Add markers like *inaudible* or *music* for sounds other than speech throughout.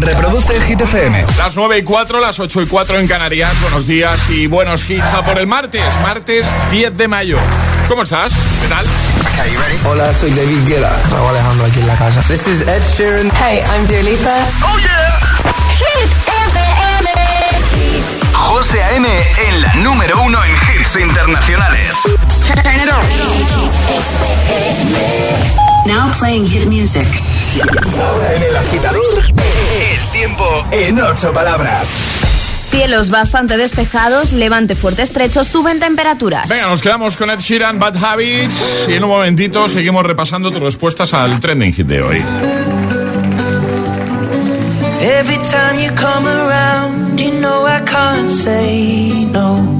Reproduce Hit FM. Las 9 y 4, las 8 y 4 en Canarias. Buenos días y buenos hits a por el martes, martes 10 de mayo. ¿Cómo estás? ¿Qué tal? Hola, soy David Guetta. Raúl Alejandro aquí en la casa. This is Ed Sheeran. Hey, I'm Dua Lipa. ¡Oh, yeah! Hit FM. José A.M. en la número uno en hits internacionales. Turn it on. Now playing hit music. En el agitador, el tiempo en ocho palabras. Cielos bastante despejados, levante fuerte estrecho, suben temperaturas. Venga, nos quedamos con Ed Sheeran, Bad Habits. Y en un momentito seguimos repasando tus respuestas al trending hit de hoy. Every time you come around, you know I can't say no.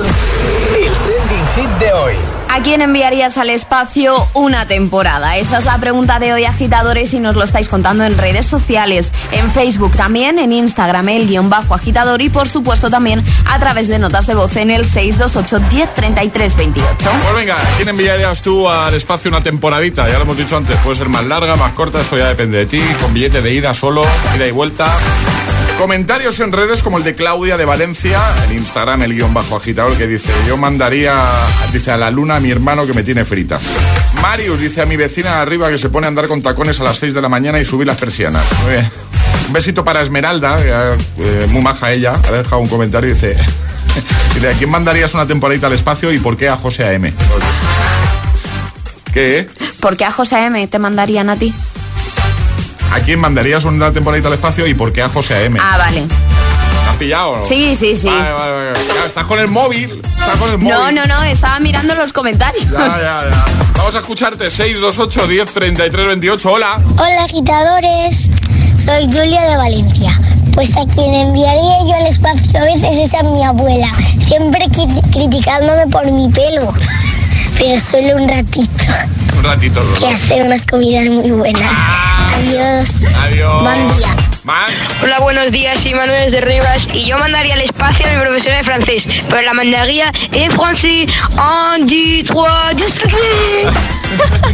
¿A quién enviarías al espacio una temporada? Esa es la pregunta de hoy, agitadores, y nos lo estáis contando en redes sociales, en Facebook también, en Instagram, el guion bajo agitador, y por supuesto también a través de notas de voz en el 628 1033 28. Pues venga, ¿a quién enviarías tú al espacio una temporadita? Ya lo hemos dicho antes, puede ser más larga, más corta, eso ya depende de ti, con billete de ida solo, ida y vuelta. Comentarios en redes como el de Claudia de Valencia, en Instagram el guion bajo agitador que dice, yo mandaría, dice a la luna a mi hermano que me tiene frita. Marius dice a mi vecina arriba que se pone a andar con tacones a las 6 de la mañana y subir las persianas. Muy bien. Un besito para Esmeralda, eh, muy maja ella, ha dejado un comentario y dice, *laughs* dice, ¿a quién mandarías una temporadita al espacio y por qué a José A.M.? ¿Qué? ¿Por qué a José M te mandarían a ti? ¿A quién mandarías una temporadita al espacio y por qué a José A.M.? Ah, vale. Las pillado. Sí, sí, sí. Vale, vale, vale. Claro, estás con el móvil. Estás con el móvil. No, no, no, estaba mirando los comentarios. Ya, ya, ya. Vamos a escucharte. 628 10 33 28. Hola. Hola agitadores, soy Julia de Valencia. Pues a quien enviaría yo al espacio a veces es a mi abuela, siempre cri- criticándome por mi pelo. *laughs* Pero solo un ratito, Un ratito, que hace unas comidas muy buenas. Adiós. Adiós. Buen día. Más. Hola, buenos días, soy Manuel de Rivas y yo mandaría al espacio a mi profesora de francés, pero la mandaría en francés. Un, deux, trois, deux,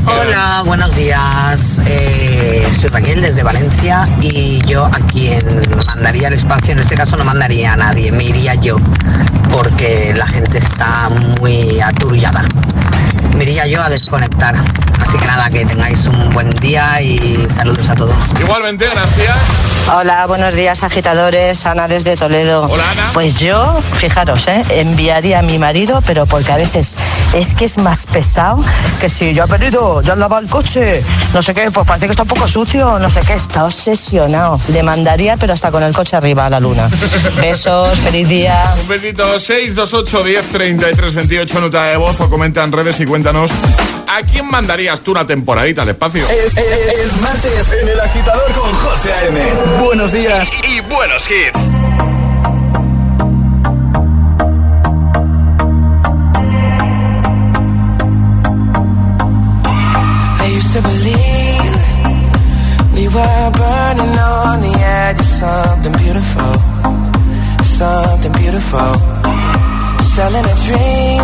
Hola, buenos días. Eh, soy Raquel desde Valencia y yo a quien mandaría al espacio, en este caso no mandaría a nadie, me iría yo, porque la gente está muy aturullada. Me iría yo a desconectar. Así que nada, que tengáis un buen día y saludos a todos. Igualmente, gracias. Hola, buenos días agitadores, Ana desde Toledo. Hola, Ana. Pues yo, fijaros, ¿eh? enviaría a mi marido, pero porque a veces es que es más pesado que si yo he venido, ya han lavado el coche, no sé qué, pues parece que está un poco sucio, no sé qué, está obsesionado. Le mandaría, pero hasta con el coche arriba a la luna. *laughs* Besos, feliz día. Un besito. 628 10 33 28. Nota de voz o comenta en redes y cuéntanos. ¿A quién mandarías tú una temporadita al espacio? Es, es- es martes en el agitador con José A.M. Buenos días y buenos hits. I used to believe we were burning on the edge of something beautiful, something beautiful. Selling a dream,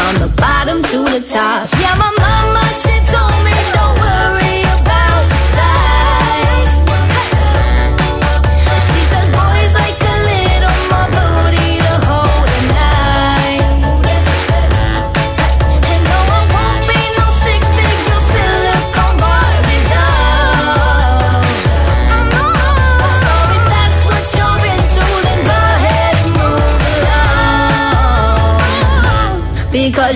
From the bottom to the top. Yeah, my mama she told me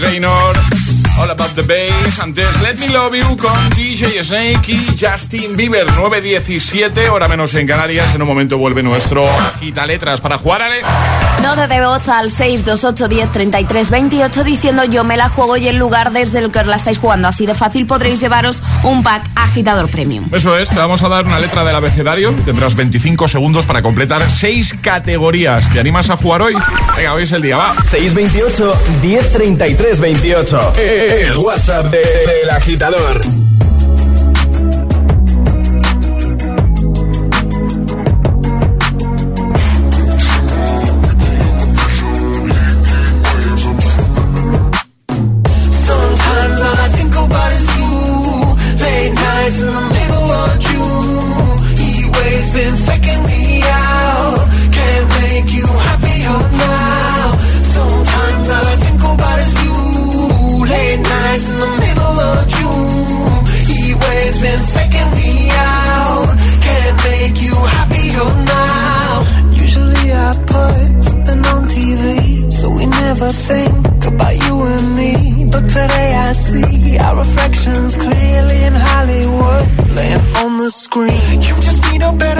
Megan. All About the Bass. Antes, Let Me Love You con DJ Snake y Justin Bieber. 9.17, hora menos en Canarias. En un momento vuelve nuestro Agita Letras para jugar, Ale. Nota de voz al 628 10 33 28 diciendo yo me la juego y el lugar desde el que os la estáis jugando. Así de fácil podréis llevaros un pack agitador premium. Eso es, te vamos a dar una letra del abecedario. Tendrás 25 segundos para completar 6 categorías. ¿Te animas a jugar hoy? Venga, hoy es el día, va. 628 1033 28. El WhatsApp de- del agitador. You just need a better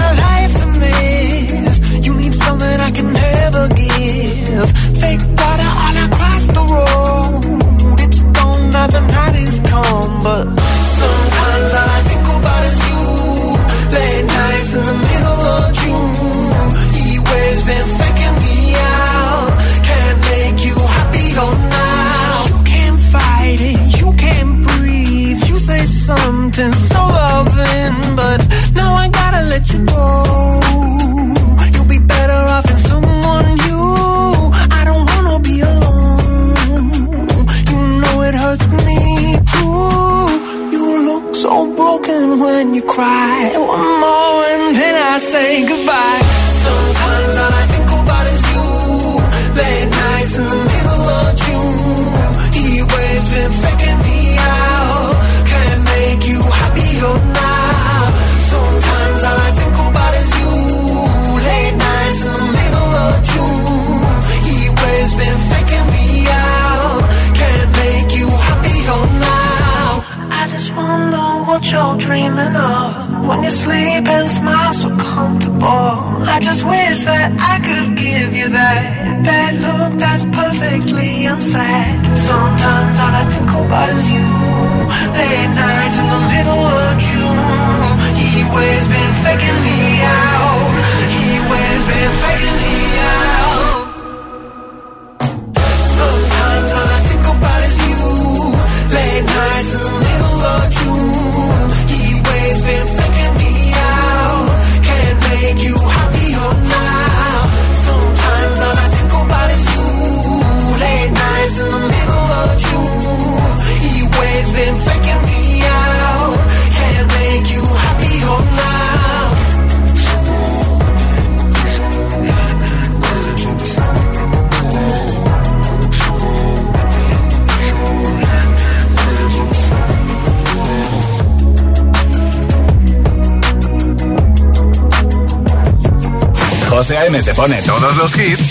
A.M. te pone todos los hits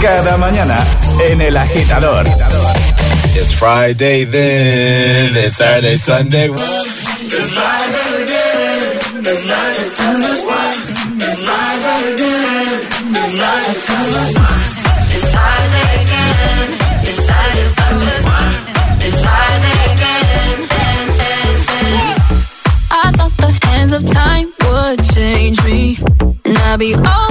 cada mañana en El Agitador. It's Friday then, it's Saturday, Sunday. It's Friday again. It's Saturday, Sunday. It's Friday again. I thought the hands of time would change me, and I'd be over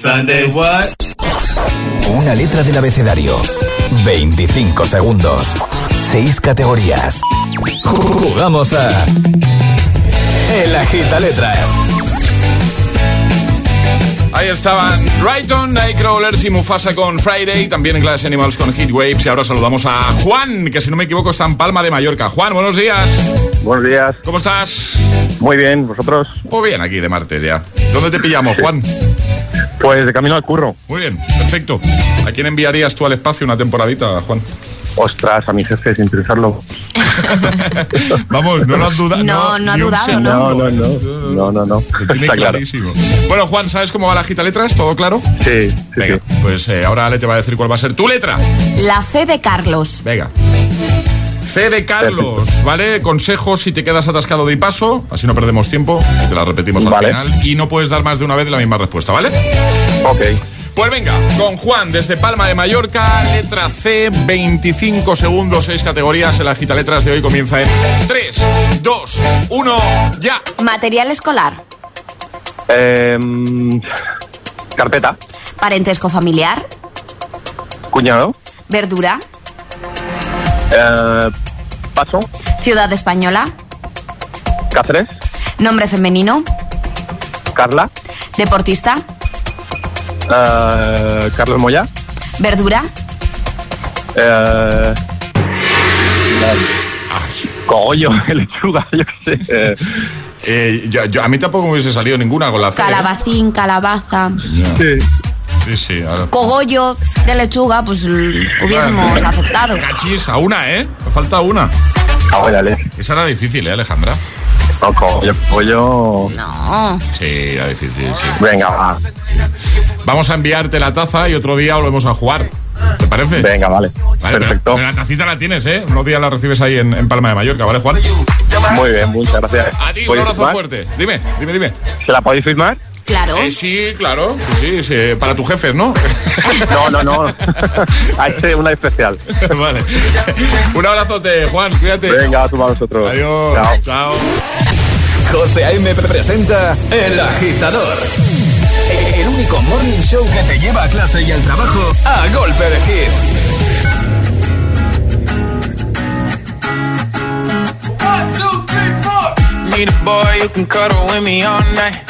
Sunday, what? Una letra del abecedario. 25 segundos. 6 categorías. Jugamos a. El Agita Letras. Ahí estaban Brighton, Nightcrawlers y Mufasa con Friday, también en Glass Animals con Heat Waves. Y ahora saludamos a Juan, que si no me equivoco está en Palma de Mallorca. Juan, buenos días. Buenos días. ¿Cómo estás? Muy bien, ¿vosotros? Pues bien, aquí de martes ya. ¿Dónde te pillamos, Juan? Pues de camino al curro. Muy bien, perfecto. ¿A quién enviarías tú al espacio una temporadita, Juan? Ostras, a mi jefe sin pensarlo. *laughs* Vamos, no lo has dudado. No, no ha dudado, segundo. No, no, no. No, no, no. Lo tiene Está claro. clarísimo. Bueno, Juan, ¿sabes cómo va la gita letras? ¿Todo claro? Sí, sí, Venga, pues eh, ahora Ale te va a decir cuál va a ser tu letra. La C de Carlos. Venga. C de Carlos, ¿vale? Consejos si te quedas atascado de paso, así no perdemos tiempo, y te la repetimos al Vale. final. Y no puedes dar más de una vez la misma respuesta, ¿vale? Ok. Pues venga, con Juan desde Palma de Mallorca, letra C, 25 segundos, 6 categorías. El agita letras de hoy comienza en 3, 2, 1, ya. Material escolar. Em, carpeta. Parentesco familiar. Cuñado. Verdura. Eh, paso. Ciudad española. Cáceres. Nombre femenino. Carla. Deportista. Eh, Carlos Moya. Verdura. Eh, cogollo, *laughs* lechuga, yo qué sé. Eh, yo- yo- a mí tampoco me hubiese salido ninguna con la C. ¿eh? Calabacín, calabaza. sí. Sí, sí. ahora- Cogollo de lechuga, pues hubiésemos aceptado. *laughs* Cachis, a una, ¿eh? Me falta una. Leche. Esa era difícil, ¿eh, Alejandra? No, cogollo, cogollo. No. Sí, era difícil, sí. Venga, va. Vamos a enviarte la taza y otro día volvemos a jugar. ¿Te parece? Venga, vale. Vale, Perfecto. pero la tacita la tienes, ¿eh? Unos días la recibes ahí en, en Palma de Mallorca, ¿vale, Juan? Muy bien, muchas gracias. A ti, un ¿Podéis abrazo firmar? fuerte. Dime, dime, dime. ¿Se la podéis firmar? Claro. Eh, sí, claro. Sí, sí, sí, Para tu jefe, ¿no? *laughs* No, no, no. *laughs* Este una especial. *laughs* vale. Un abrazote, Juan. Cuídate. Venga, a tu vosotros. Adiós. Chao. Chao. José A.M. presenta El Agitador. El único morning show que te lleva a clase y al trabajo a golpe de hits. Need a boy who can cuddle with me all night.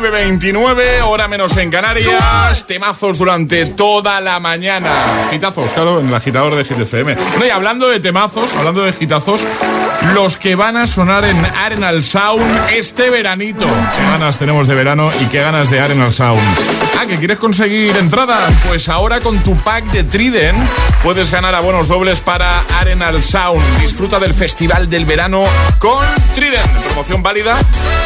9.29, hora menos en Canarias. Temazos durante toda la mañana. Gitazos, claro, en el agitador de GTFM. Bueno, y hablando de temazos, hablando de gitazos, los que van a sonar en Arenal Sound este veranito. Qué ganas tenemos de verano y qué ganas de Arenal Sound. Ah, ¿que quieres conseguir entradas? Pues ahora con tu pack de Trident puedes ganar abonos dobles para Arenal Sound. Disfruta del Festival del Verano con Trident. Promoción válida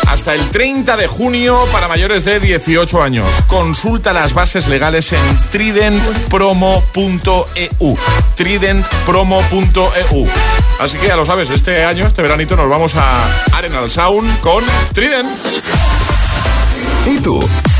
hasta el 30 de junio para mayores de 18 años. Consulta las bases legales en tridentpromo.eu. Tridentpromo.eu. Así que ya lo sabes, este año, este veranito, nos vamos a Arenal Sound con Trident. ¿Y tú?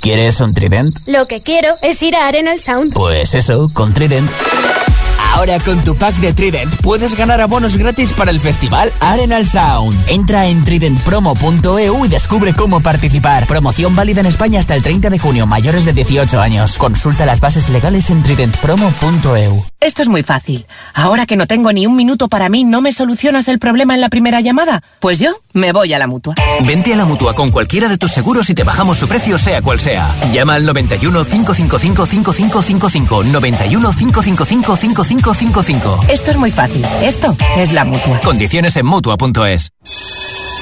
¿Quieres un Trident? Lo que quiero es ir a Arenal Sound. Pues eso, con Trident. Ahora con tu pack de Trident puedes ganar abonos gratis para el festival Arenal Sound. Entra en tridentpromo.eu y descubre cómo participar. Promoción válida en España hasta el 30 de junio, mayores de 18 años. Consulta las bases legales en tridentpromo.eu. Esto es muy fácil. Ahora que no tengo ni un minuto para mí, ¿no me solucionas el problema en la primera llamada? Pues yo me voy a la mutua. Vente a la mutua con cualquiera de tus seguros y te bajamos su precio, sea cual sea. Llama al 91 555 5555. 91 555 5555. Esto es muy fácil. Esto es la mutua. Condiciones en mutua.es.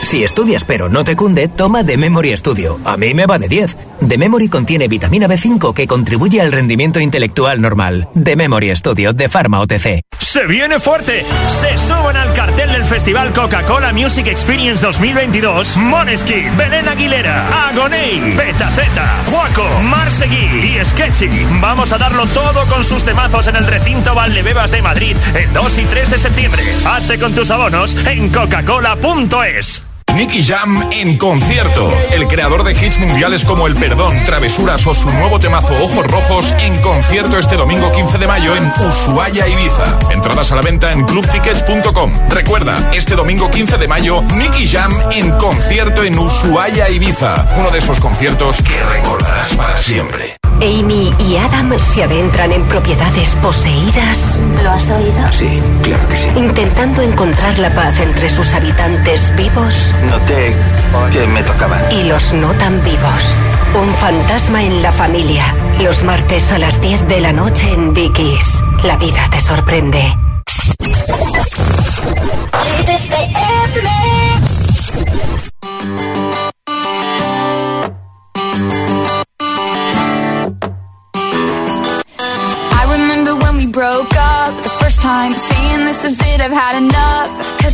Si estudias pero no te cunde, toma The Memory Studio. A mí me va de 10. The Memory contiene vitamina B5 que contribuye al rendimiento intelectual normal. The Memory Studio de Pharma OTC. Se viene fuerte. Se suben al cartel del Festival Coca-Cola Music Experience 2022 Moneskin, Belén Aguilera, Agoney, Betaceta, Juaco, Marsegui y Sketchy. Vamos a darlo todo con sus temazos en el recinto Valdebebas de Madrid el 2 y 3 de septiembre. Hazte con tus abonos en coca-cola.es. Nicky Jam en concierto. El creador de hits mundiales como El Perdón, Travesuras o su nuevo temazo Ojos Rojos en concierto este domingo 15 de mayo en Ushuaia, Ibiza. Entradas a la venta en clubtickets.com. Recuerda, este domingo 15 de mayo, Nicky Jam en concierto en Ushuaia, Ibiza. Uno de esos conciertos que recordarás para siempre. Amy y Adam se adentran en propiedades poseídas. ¿Lo has oído? Sí, claro que sí. Intentando encontrar la paz entre sus habitantes vivos Noté que me tocaban. y los no tan vivos. Un fantasma en la familia. Los martes a las 10 de la noche en Dickies. La vida te sorprende. I remember when we broke up the first time, saying this is it, I've had enough.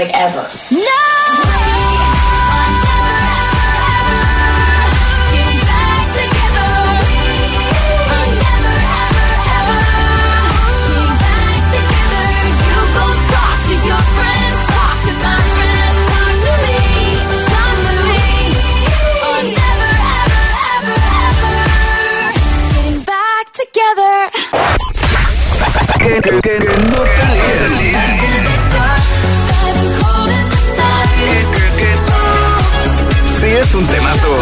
Like, ever. No! Together. Es un temazo.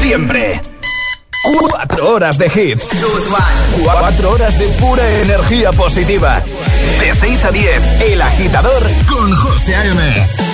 Siempre. Cuatro horas de hits. Cuatro horas de pura energía positiva. De 6 a 10, El Agitador con José A.M.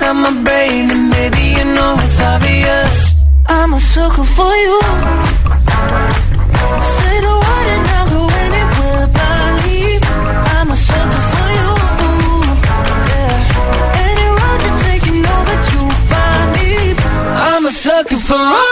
brain, and maybe you know it's obvious. I'm a sucker for you. Say the word and I'll go anywhere blindly. I'm a sucker for you. Yeah. Any road you take, you know that you'll find me. I'm a sucker for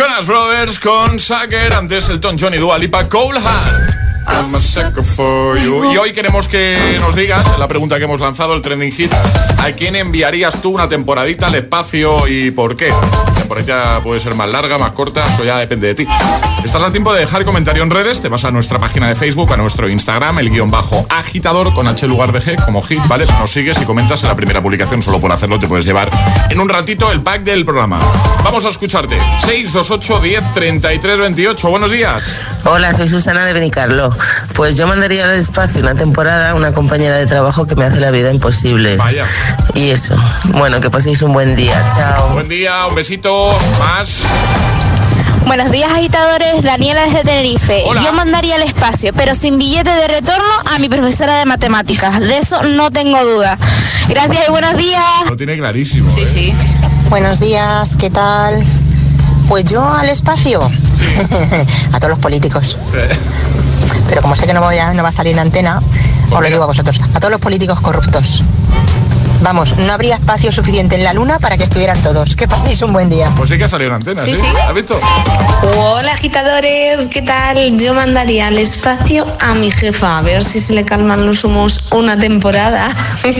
Jonas Brothers con Sucker, antes Elton John y Dua Lipa, Cole. I'm a. Y hoy queremos que nos digas, la pregunta que hemos lanzado, el trending hit, ¿a quién enviarías tú una temporadita al espacio y por qué? La temporadita puede ser más larga, más corta, eso ya depende de ti. Estás a tiempo de dejar comentario en redes, te vas a nuestra página de Facebook, a nuestro Instagram, el guion bajo agitador con H lugar de G como hit, ¿vale? Nos sigues y comentas en la primera publicación, solo por hacerlo te puedes llevar en un ratito el pack del programa. Vamos a escucharte. 628 10 33 28. Buenos días. Hola, soy Susana de Benicarlo. Pues yo mandaría al espacio una temporada a una compañera de trabajo que me hace la vida imposible. Vaya. Y eso. Bueno, que paséis un buen día. Chao. Buen día, un besito, más. Buenos días, agitadores. Daniela desde Tenerife. Yo mandaría al espacio, pero sin billete de retorno a mi profesora de matemáticas. De eso no tengo duda. Gracias y buenos días. Lo tiene clarísimo. Sí, ¿eh? sí. Buenos días, ¿qué tal? Pues yo al espacio. *laughs* a todos los políticos. Pero como sé que no, voy a, no va a salir en antena, os lo digo a vosotros. A todos los políticos corruptos. Vamos, no habría espacio suficiente en la luna para que estuvieran todos. Que paséis un buen día. Pues sí que ha salido en antena, Sí, ¿sí? sí. ¿Has visto? Hola agitadores, ¿qué tal? Yo mandaría al espacio a mi jefa a ver si se le calman los humos una temporada. *laughs*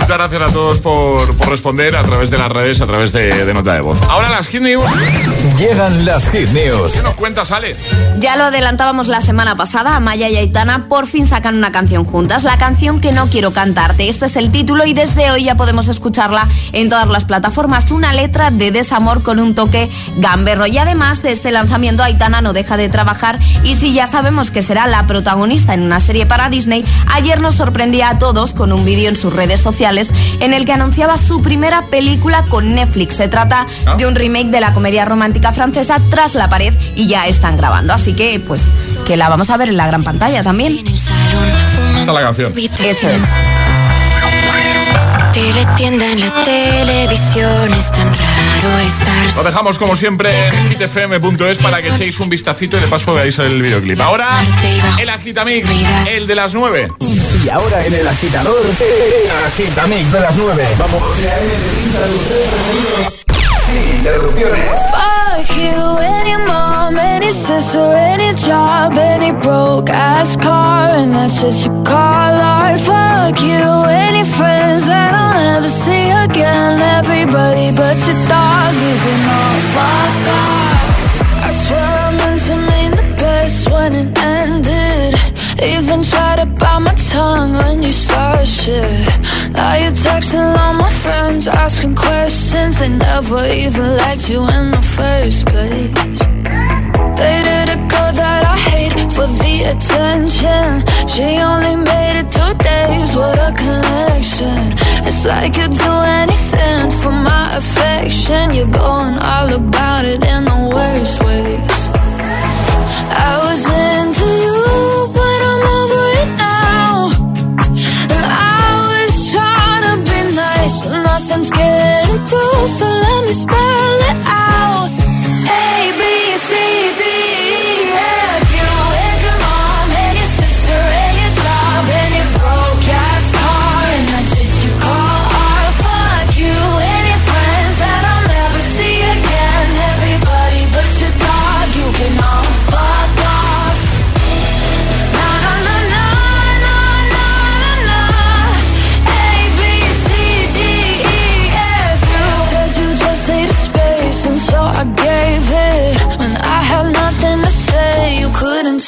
Muchas gracias a todos por, por responder a través de las redes, a través de, de nota de voz. Ahora las Hit News. Llegan las Hit News. ¿Qué nos cuentas, Ale? Ya lo adelantábamos la semana pasada, Amaya y Aitana por fin sacan una canción juntas, la canción que no quiero cantarte. Este es el título y desde hoy ya podemos escucharla en todas las plataformas. Una letra de desamor con un toque gamberro. Y además de este lanzamiento, Aitana no deja de trabajar y si ya sabemos que será la protagonista en una serie para Disney, ayer nos sorprendía a todos con un vídeo en sus redes sociales en el que anunciaba su primera película con Netflix. Se trata de un remake de la comedia romántica francesa Tras la pared y ya están grabando. Así que, pues, que la vamos a ver en la gran pantalla también. Es la canción. Eso es. Teletienda en la televisión es tan raro estar. Lo dejamos como siempre en hitfm.es para que echéis un vistacito y de paso veáis el videoclip. Ahora, el Agitamix, el de las 9. Y ahora en el agitador, el agitamix de las 9. Vamos. Sin interrupciones. Fuck you, any any sister, any job, any broke ass car, and that's just you call art. Fuck you, any friends that I'll never see again. Everybody but your dog, you can all fuck off. I swear I meant to mean the best when it ended. Even tried to bite my tongue when you started shit. Now you're texting all my friends, asking questions. They never even liked you in the first place. Dated a girl that I hate for the attention. She only made it two days, what a connection. It's like you'd do anything for my affection. You're going all about it in the worst ways. I was into you, but I'm over it now. And I was trying to be nice, but nothing's getting through. So let me spell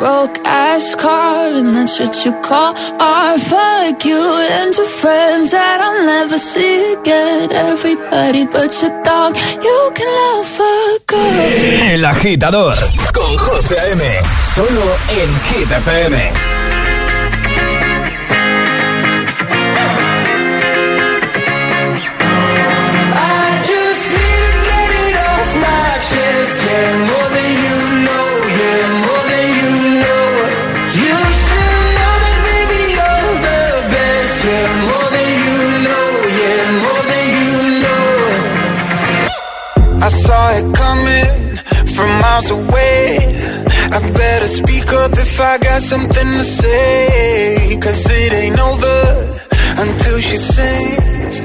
broke ass car, and that's what you call art. Fuck you and your friends that I'll never see again. Everybody but your dog, you can love a girl. El agitador con José M. Solo en GTPM. miles away. I better speak up if I got something to say Cause it ain't over until she sings.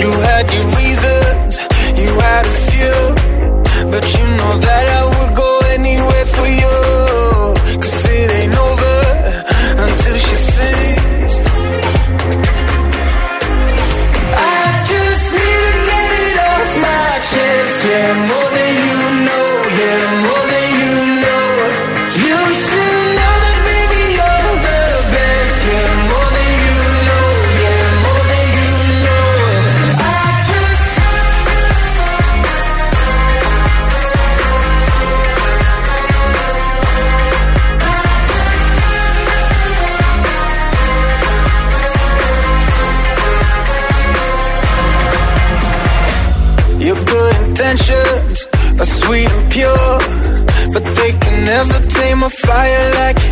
You had your reason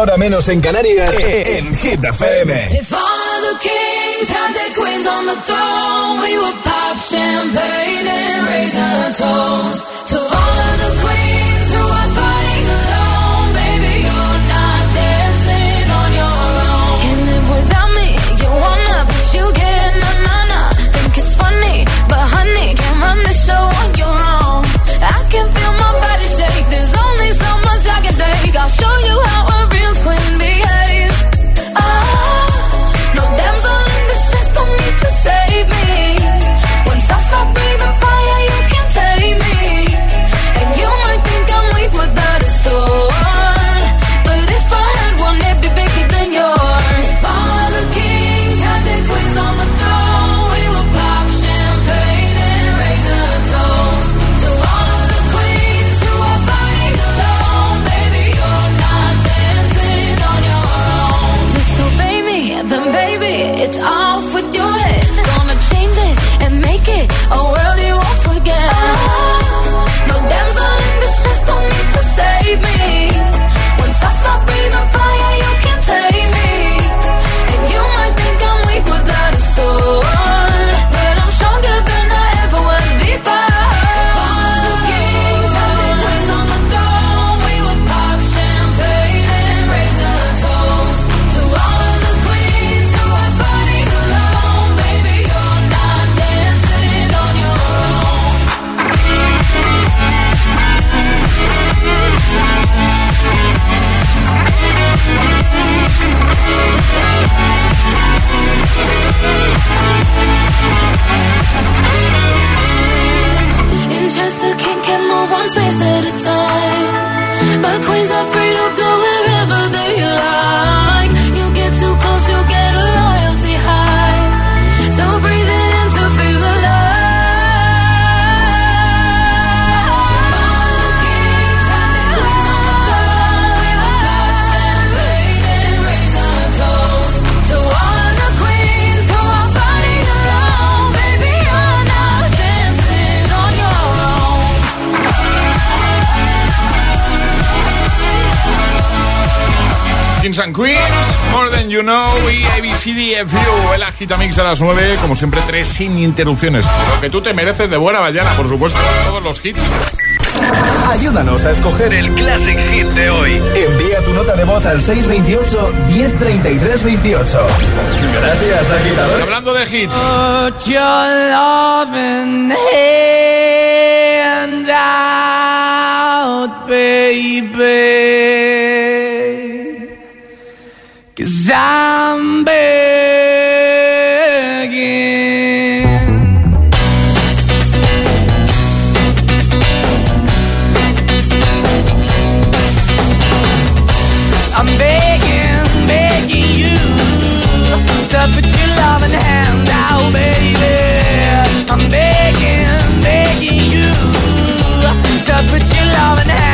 hora menos en Canarias, eh, eh. en Hit FM. Kings and Queens, More Than You Know y ABCDFU, el agitamix de las 9, como siempre, tres sin interrupciones. Lo que tú te mereces de buena mañana, por supuesto, todos los hits. Ayúdanos a escoger el Classic Hit de hoy. Envía tu nota de voz al 628 103328. Gracias, agitador. Hablando de hits, Put your loving hand out, baby. I'm begging. I'm begging, begging you to put your loving hand out, baby. I'm begging, begging you to put your loving hand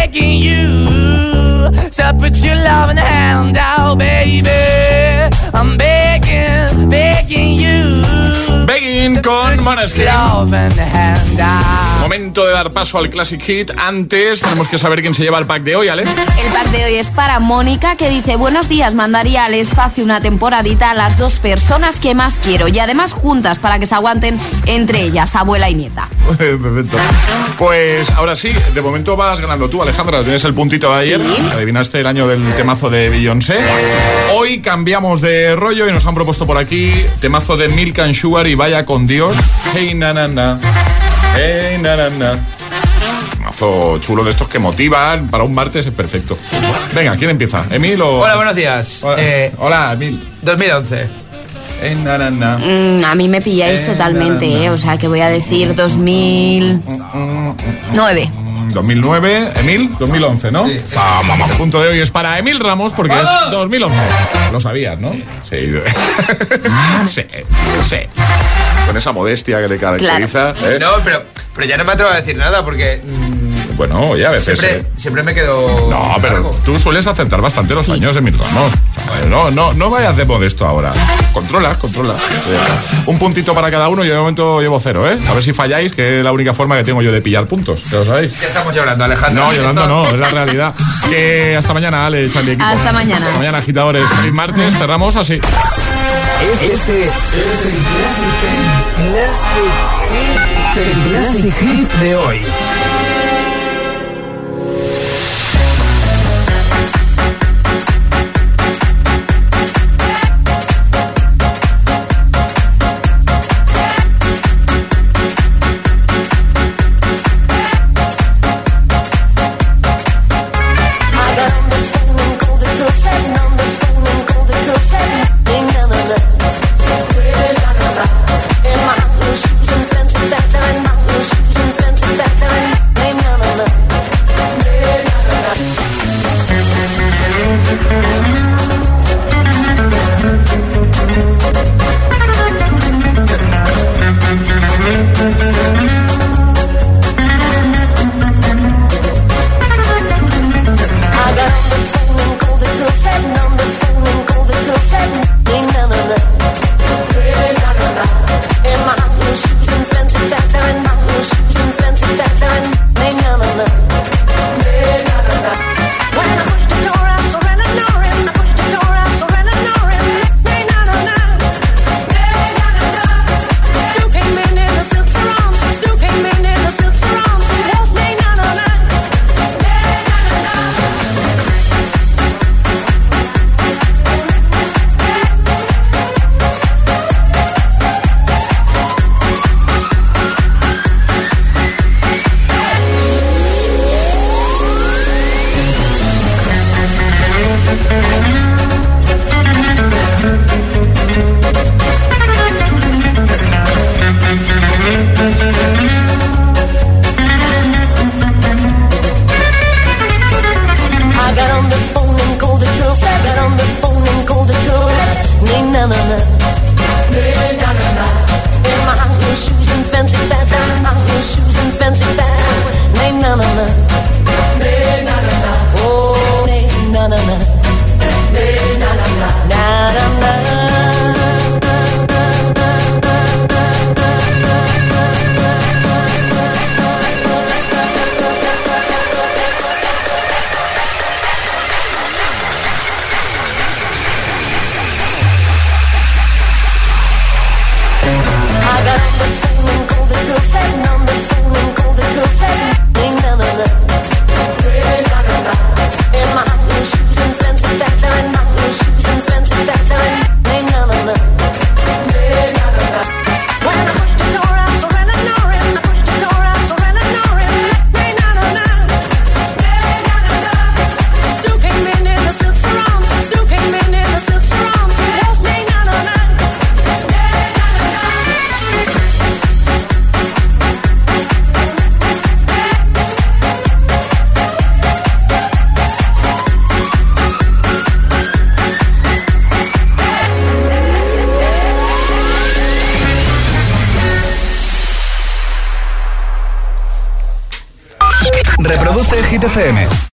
you to put your loving hand out, baby. I'm begging, begging you. Begging con Maneskin. Momento de dar paso al Classic Hit. Antes tenemos que saber quién se lleva el pack de hoy, Alex. El pack de hoy es para Mónica que dice buenos días, mandaría al espacio una temporadita a las dos personas que más quiero y además juntas para que se aguanten entre ellas, abuela y nieta. *laughs* Perfecto. Pues ahora sí, de momento vas ganando tú, Alejandra. Tienes el puntito de ayer. Adivinaste el año del temazo de Beyoncé. Hoy cambiamos de rollo y nos han propuesto por aquí temazo de Milk and Sugar y vaya con Dios. Hey na na na. Hey na na na. Mazo chulo de estos que motivan para un martes es perfecto. Venga, ¿quién empieza? ¿Emil o.? Hola, buenos días. Hola, Eh, Hola, Emil. 2011. Hey na na na. Mm, a mí me pilláis totalmente, ¿eh? o sea que voy a decir 2009. 2009, Emil, 2011, ¿no? Vamos, El punto de hoy es para Emil Ramos porque es 2011. Lo sabías, ¿no? Sí. *laughs* Sí, sí. Con esa modestia que le caracteriza. ¿eh? No, pero, pero ya no me atrevo a decir nada porque mm, Bueno, oye, a veces. Siempre, eh, siempre me quedo. No, pero tú sueles acertar bastante los años de mis ramos. O sea, no, no, no vayas de modesto ahora. Controla, controla. Eh, Un puntito para cada uno. Yo de momento llevo cero, ¿eh? A ver si falláis, que es la única forma que tengo yo de pillar puntos. ¿Ya lo sabéis? Ya estamos llorando, Alejandro. No, llorando no, es la *laughs* realidad. Que hasta mañana, Ale, Charlie, equipo. Hasta mañana. Hasta mañana, agitadores. Feliz martes, cerramos así. Este, este es el Classic Hit de hoy.